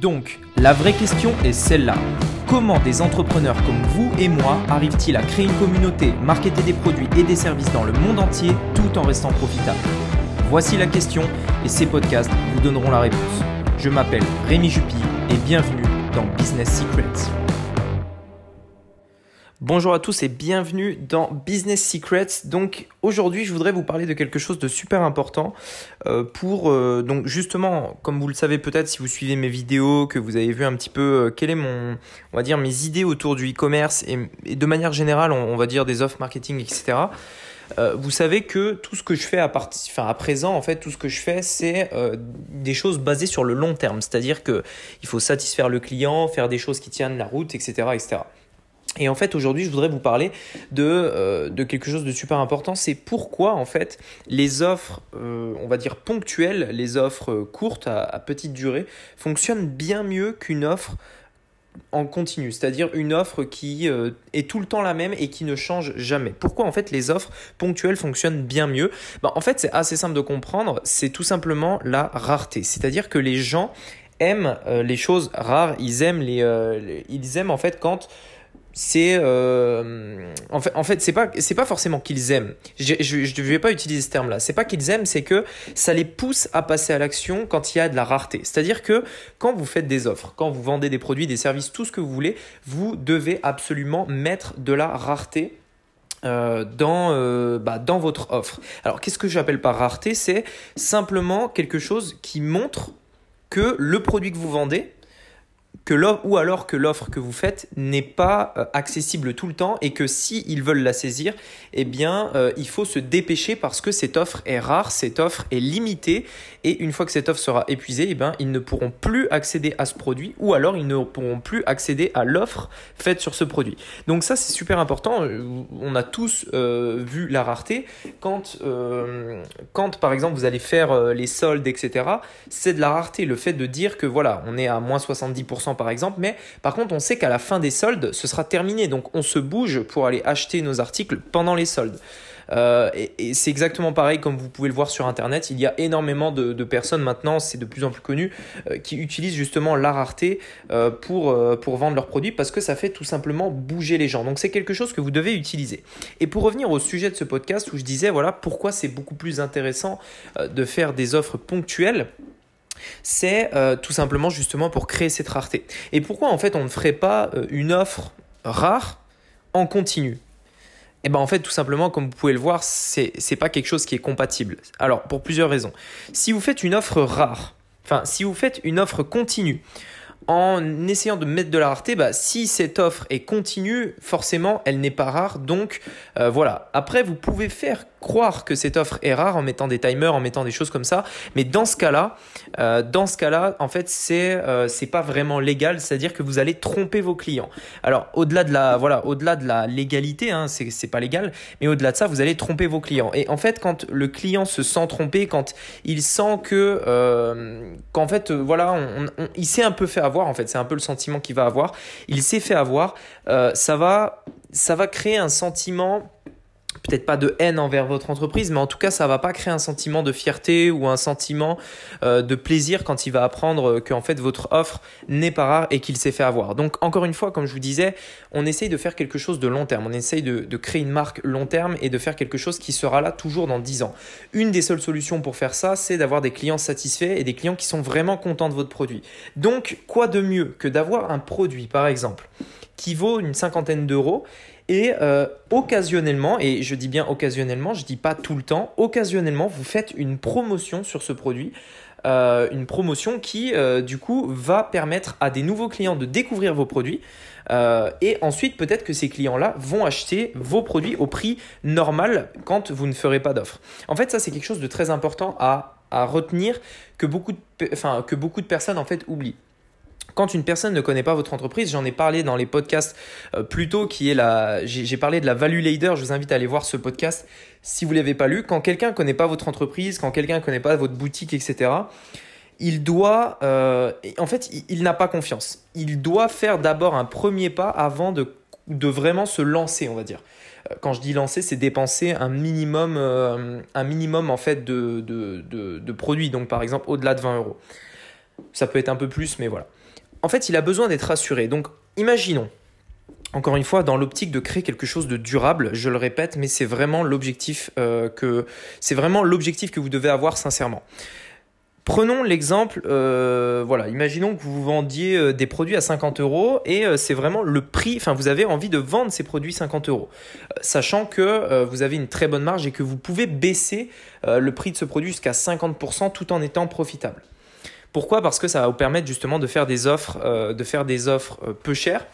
Donc, la vraie question est celle-là. Comment des entrepreneurs comme vous et moi arrivent-ils à créer une communauté, marketer des produits et des services dans le monde entier tout en restant profitables? Voici la question et ces podcasts vous donneront la réponse. Je m'appelle Rémi Jupy et bienvenue dans Business Secrets. Bonjour à tous et bienvenue dans Business Secrets. Donc aujourd'hui je voudrais vous parler de quelque chose de super important euh, pour euh, donc justement comme vous le savez peut-être si vous suivez mes vidéos que vous avez vu un petit peu euh, quel est mon on va dire mes idées autour du e-commerce et, de manière générale on, va dire des offres marketing etc. vous savez que tout ce que je fais à, enfin, à présent, en fait, tout ce que je fais, c'est des choses basées sur le long terme. C'est-à-dire que il faut satisfaire le client, faire des choses qui tiennent la route, etc., etc. Et en fait, aujourd'hui, je voudrais vous parler de, euh, de quelque chose de super important. C'est pourquoi, en fait, les offres, euh, on va dire ponctuelles, les offres courtes à, petite durée, fonctionnent bien mieux qu'une offre en continu, c'est-à-dire une offre qui euh, est tout le temps la même et qui ne change jamais. Pourquoi en fait les offres ponctuelles fonctionnent bien mieux? Ben, En fait c'est assez simple de comprendre, c'est tout simplement la rareté, c'est-à-dire que les gens aiment les choses rares, ils aiment, les, ils aiment en fait quand c'est euh, en fait en fait c'est pas c'est pas forcément qu'ils aiment. Je, je, vais pas utiliser ce terme là c'est pas qu'ils aiment c'est que ça les pousse à passer à l'action quand il y a de la rareté. C'est à dire que quand vous faites des offres quand vous vendez des produits des services tout ce que vous voulez vous devez absolument mettre de la rareté euh, dans, euh, bah, dans votre offre. Alors qu'est-ce que j'appelle par rareté? C'est simplement quelque chose qui montre que le produit que vous vendez, que ou alors que l'offre que vous faites n'est pas euh, accessible tout le temps et que si veulent la saisir, eh bien, euh, il faut se dépêcher parce que cette offre est rare, cette offre est limitée et une fois que cette offre sera épuisée, eh bien, ils ne pourront plus accéder à ce produit ou alors ils ne pourront plus accéder à l'offre faite sur ce produit. Donc ça, c'est super important. Euh, on a tous vu la rareté quand, quand par exemple vous allez faire les soldes, etc. C'est de la rareté. Le fait de dire que voilà, on est à moins 70% par exemple, mais par contre on sait qu'à la fin des soldes, ce sera terminé, donc on se bouge pour aller acheter nos articles pendant les soldes. Euh, et, c'est exactement pareil comme vous pouvez le voir sur internet. Il y a énormément de, personnes maintenant, c'est de plus en plus connu, euh, qui utilisent justement la rareté euh, pour, pour vendre leurs produits parce que ça fait tout simplement bouger les gens. Donc c'est quelque chose que vous devez utiliser. Et pour revenir au sujet de ce podcast où je disais voilà pourquoi c'est beaucoup plus intéressant de faire des offres ponctuelles c'est euh, tout simplement justement pour créer cette rareté. Et pourquoi en fait on ne ferait pas euh, une offre rare en continu? Eh ben en fait tout simplement comme vous pouvez le voir c'est n'est pas quelque chose qui est compatible. Alors pour plusieurs raisons. Si vous faites une offre rare, enfin si vous faites une offre continue en essayant de mettre de la rareté, bah, si cette offre est continue, forcément, elle n'est pas rare. Donc euh, voilà. Après, vous pouvez faire croire que cette offre est rare en mettant des timers, en mettant des choses comme ça. Mais dans ce cas-là, euh, dans ce cas-là, en fait, c'est euh, c'est pas vraiment légal. C'est-à-dire que vous allez tromper vos clients. Alors au-delà de la voilà, au-delà de la légalité, hein, c'est c'est pas légal. Mais au-delà de ça, vous allez tromper vos clients. Et en fait, quand le client se sent trompé, quand il sent que qu'en fait, voilà, il s'est un peu fait avoir en fait, c'est un peu le sentiment qu'il va avoir. Il s'est fait avoir, euh, ça va ça va créer un sentiment peut-être pas de haine envers votre entreprise, mais en tout cas, ça va pas créer un sentiment de fierté ou un sentiment euh, de plaisir quand il va apprendre qu'en fait votre offre n'est pas rare et qu'il s'est fait avoir. Donc encore une fois, comme je vous disais, on essaye de faire quelque chose de long terme. On essaye de, créer une marque long terme et de faire quelque chose qui sera là toujours dans 10 ans. Une des seules solutions pour faire ça, c'est d'avoir des clients satisfaits et des clients qui sont vraiment contents de votre produit. Donc quoi de mieux que d'avoir un produit, par exemple, qui vaut une cinquantaine d'euros et euh, occasionnellement, et je dis bien occasionnellement, je dis pas tout le temps, occasionnellement, vous faites une promotion sur ce produit. Euh, une promotion qui euh, du coup va permettre à des nouveaux clients de découvrir vos produits et ensuite peut-être que ces clients-là vont acheter vos produits au prix normal quand vous ne ferez pas d'offre. En fait ça c'est quelque chose de très important à, retenir que beaucoup, de, que beaucoup de personnes en fait oublient quand une personne ne connaît pas votre entreprise, j'en ai parlé dans les podcasts euh, plus tôt, qui est la, j'ai parlé de la value leader. Je vous invite à aller voir ce podcast si vous l'avez pas lu. Quand quelqu'un ne connaît pas votre entreprise, quand quelqu'un ne connaît pas votre boutique, etc. Il doit, euh, en fait, il, n'a pas confiance. Il doit faire d'abord un premier pas avant de, de vraiment se lancer, on va dire euh, quand je dis lancer, c'est dépenser un minimum, un minimum en fait de, de, de, produits, donc par exemple au-delà de 20 euros. Ça peut être un peu plus, mais voilà. En fait, il a besoin d'être rassuré. Donc, imaginons, encore une fois, dans l'optique de créer quelque chose de durable, je le répète, mais c'est vraiment l'objectif euh, que vous devez avoir sincèrement. Prenons l'exemple, euh, voilà, imaginons que vous vendiez euh, des produits à 50 euros et c'est vraiment le prix, enfin vous avez envie de vendre ces produits 50 euros, sachant que vous avez une très bonne marge et que vous pouvez baisser le prix de ce produit jusqu'à 50% tout en étant profitable. Pourquoi? Parce que ça va vous permettre justement de faire des offres, de faire des offres peu chères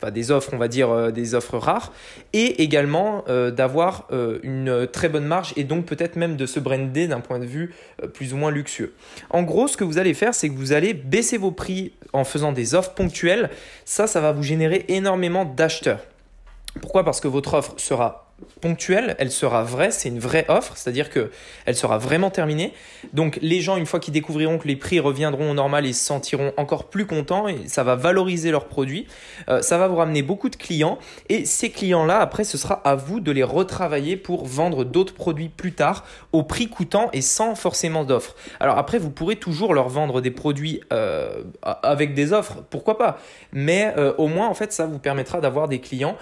enfin des offres, on va dire euh, des offres rares, et également euh, d'avoir euh, une très bonne marge et donc peut-être même de se brander d'un point de vue plus ou moins luxueux. En gros, ce que vous allez faire, c'est que vous allez baisser vos prix en faisant des offres ponctuelles. Ça, ça va vous générer énormément d'acheteurs. Pourquoi? Parce que votre offre sera ponctuelle, elle sera vraie, c'est une vraie offre, c'est-à-dire que elle sera vraiment terminée. Donc les gens, une fois qu'ils découvriront que les prix reviendront au normal, ils se sentiront encore plus contents et ça va valoriser leurs produits. Euh, ça va vous ramener beaucoup de clients et ces clients-là, après, ce sera à vous de les retravailler pour vendre d'autres produits plus tard au prix coûtant et sans forcément d'offres. Alors après, vous pourrez toujours leur vendre des produits euh, avec des offres, pourquoi pas. Mais euh, au moins, en fait, ça vous permettra d'avoir des clients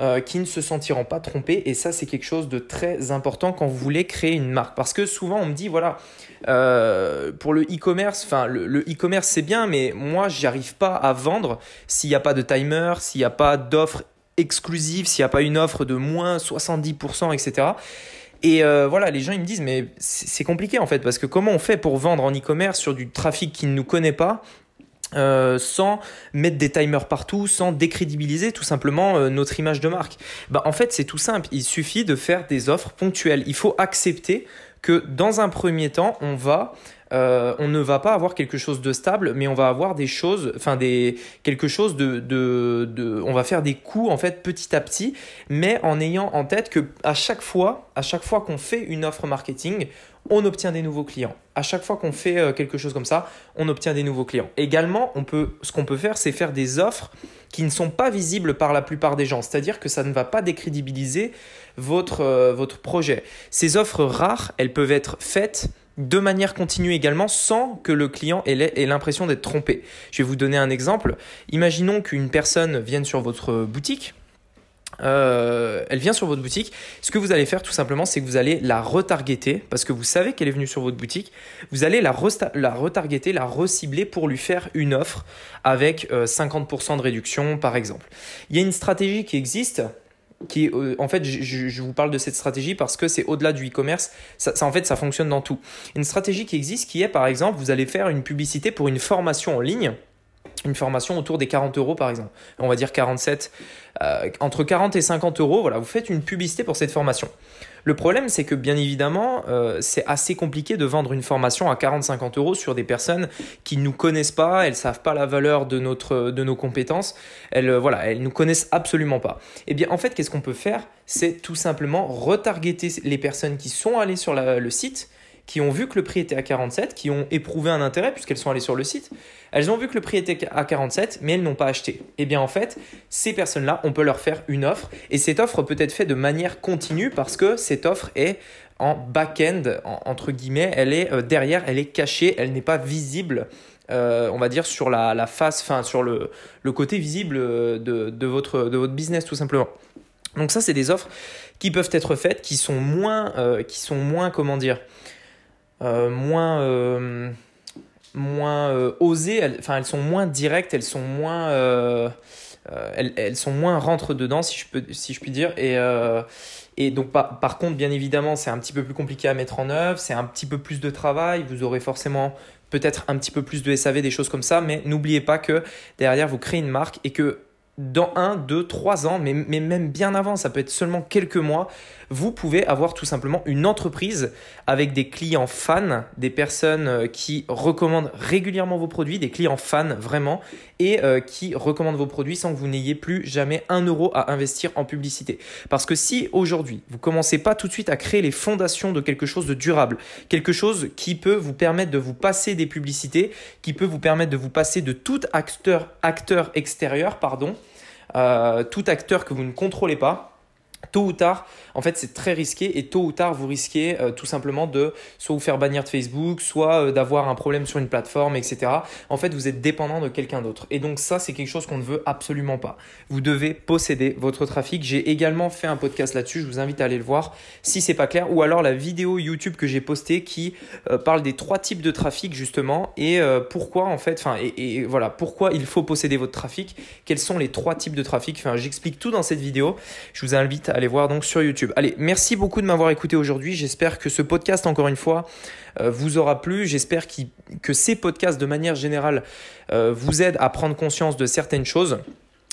euh, qui ne se sentiront pas trompés. Et ça, c'est quelque chose de très important quand vous voulez créer une marque. Parce que souvent, on me dit, voilà, euh, pour le e-commerce, enfin, le e-commerce, c'est bien, mais moi, j'arrive pas à vendre s'il n'y a pas de timer, s'il n'y a pas d'offre exclusive, s'il n'y a pas une offre de moins 70%, etc. Et euh, voilà, les gens ils me disent mais c'est compliqué en fait parce que comment on fait pour vendre en e-commerce sur du trafic qui ne nous connaît pas euh, sans mettre des timers partout, sans décrédibiliser tout simplement euh, notre image de marque. Bah, en fait, c'est tout simple. Il suffit de faire des offres ponctuelles. Il faut accepter que dans un premier temps, on va euh, on ne va pas avoir quelque chose de stable, mais on va avoir des choses, enfin des quelque chose de, de, de, on va faire des coups en fait petit à petit, mais en ayant en tête que à chaque fois, à chaque fois qu'on fait une offre marketing, on obtient des nouveaux clients. À chaque fois qu'on fait euh, quelque chose comme ça, on obtient des nouveaux clients. Également, on peut, ce qu'on peut faire, c'est faire des offres qui ne sont pas visibles par la plupart des gens. C'est-à-dire que ça ne va pas décrédibiliser votre, euh, votre projet. Ces offres rares, elles peuvent être faites de manière continue également sans que le client ait l'impression d'être trompé. Je vais vous donner un exemple. Imaginons qu'une personne vienne sur votre boutique. Euh, elle vient sur votre boutique. Ce que vous allez faire tout simplement, c'est que vous allez la retargeter parce que vous savez qu'elle est venue sur votre boutique. Vous allez la, la retargeter, la recibler pour lui faire une offre avec 50% euh, de réduction par exemple. Il y a une stratégie qui existe qui euh, en fait je, vous parle de cette stratégie parce que c'est au-delà du e-commerce. Ça, en fait ça fonctionne dans tout. Une stratégie qui existe qui est par exemple vous allez faire une publicité pour une formation en ligne une formation autour des 40 euros par exemple. On va dire 47 euh, entre 40 et 50 euros. Voilà vous faites une publicité pour cette formation le problème, c'est que bien évidemment, euh, c'est assez compliqué de vendre une formation à 40-50 euros sur des personnes qui ne nous connaissent pas, elles savent pas la valeur de, notre, de nos compétences, elles, euh, voilà, elles nous connaissent absolument pas. Eh bien, en fait, qu'est-ce qu'on peut faire? C'est tout simplement retargeter les personnes qui sont allées sur le site qui ont vu que le prix était à 47, qui ont éprouvé un intérêt puisqu'elles sont allées sur le site. Elles ont vu que le prix était à 47, mais elles n'ont pas acheté. Eh bien en fait, ces personnes-là, on peut leur faire une offre et cette offre peut être faite de manière continue parce que cette offre est en back-end, entre guillemets, elle est euh, derrière, elle est cachée, elle n'est pas visible. Euh, on va dire sur la, face, enfin sur le, côté visible de, votre, de votre business tout simplement. Donc ça, c'est des offres qui peuvent être faites, qui sont moins, euh, qui sont moins, comment dire, euh, moins, euh, moins euh, osées, elles, enfin elles sont moins directes, elles sont moins, elles, elles, sont moins rentre dedans si je peux, si je puis dire. Et et donc, par, par, contre, bien évidemment, c'est un petit peu plus compliqué à mettre en œuvre, c'est un petit peu plus de travail, vous aurez forcément peut-être un petit peu plus de SAV, des choses comme ça, mais n'oubliez pas que derrière, vous créez une marque et que dans un, deux, trois ans, mais, mais, même bien avant, ça peut être seulement quelques mois, vous pouvez avoir tout simplement une entreprise avec des clients fans, des personnes euh, qui recommandent régulièrement vos produits, des clients fans vraiment, et euh, qui recommandent vos produits sans que vous n'ayez plus jamais un euro à investir en publicité. Parce que si aujourd'hui, vous commencez pas tout de suite à créer les fondations de quelque chose de durable, quelque chose qui peut vous permettre de vous passer des publicités, qui peut vous permettre de vous passer de tout acteur, acteur extérieur, pardon, tout acteur que vous ne contrôlez pas, tôt ou tard, en fait, c'est très risqué et tôt ou tard, vous risquez euh, tout simplement de soit vous faire bannir de Facebook, soit euh, d'avoir un problème sur une plateforme, etc. En fait, vous êtes dépendant de quelqu'un d'autre. Et donc ça, c'est quelque chose qu'on ne veut absolument pas. Vous devez posséder votre trafic. J'ai également fait un podcast là-dessus. Je vous invite à aller le voir si c'est pas clair, ou alors la vidéo YouTube que j'ai postée qui euh, parle des trois types de trafic justement et pourquoi en fait, enfin et, et, voilà pourquoi il faut posséder votre trafic? Quels sont les trois types de trafic? Enfin, j'explique tout dans cette vidéo. Je vous invite à aller voir donc sur YouTube. Allez, merci beaucoup de m'avoir écouté aujourd'hui. J'espère que ce podcast, encore une fois, euh, vous aura plu. J'espère que ces podcasts, de manière générale, euh, vous aident à prendre conscience de certaines choses.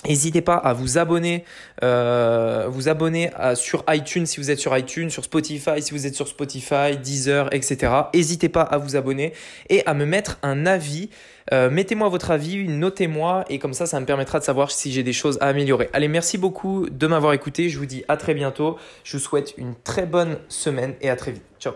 N'hésitez pas à vous abonner, euh, vous abonner sur iTunes si vous êtes sur iTunes, sur Spotify si vous êtes sur Spotify, Deezer, etc. N'hésitez pas à vous abonner et à me mettre un avis. Euh, mettez-moi votre avis, notez-moi et comme ça, ça me permettra de savoir si j'ai des choses à améliorer. Allez, merci beaucoup de m'avoir écouté. Je vous dis à très bientôt. Je vous souhaite une très bonne semaine et à très vite. Ciao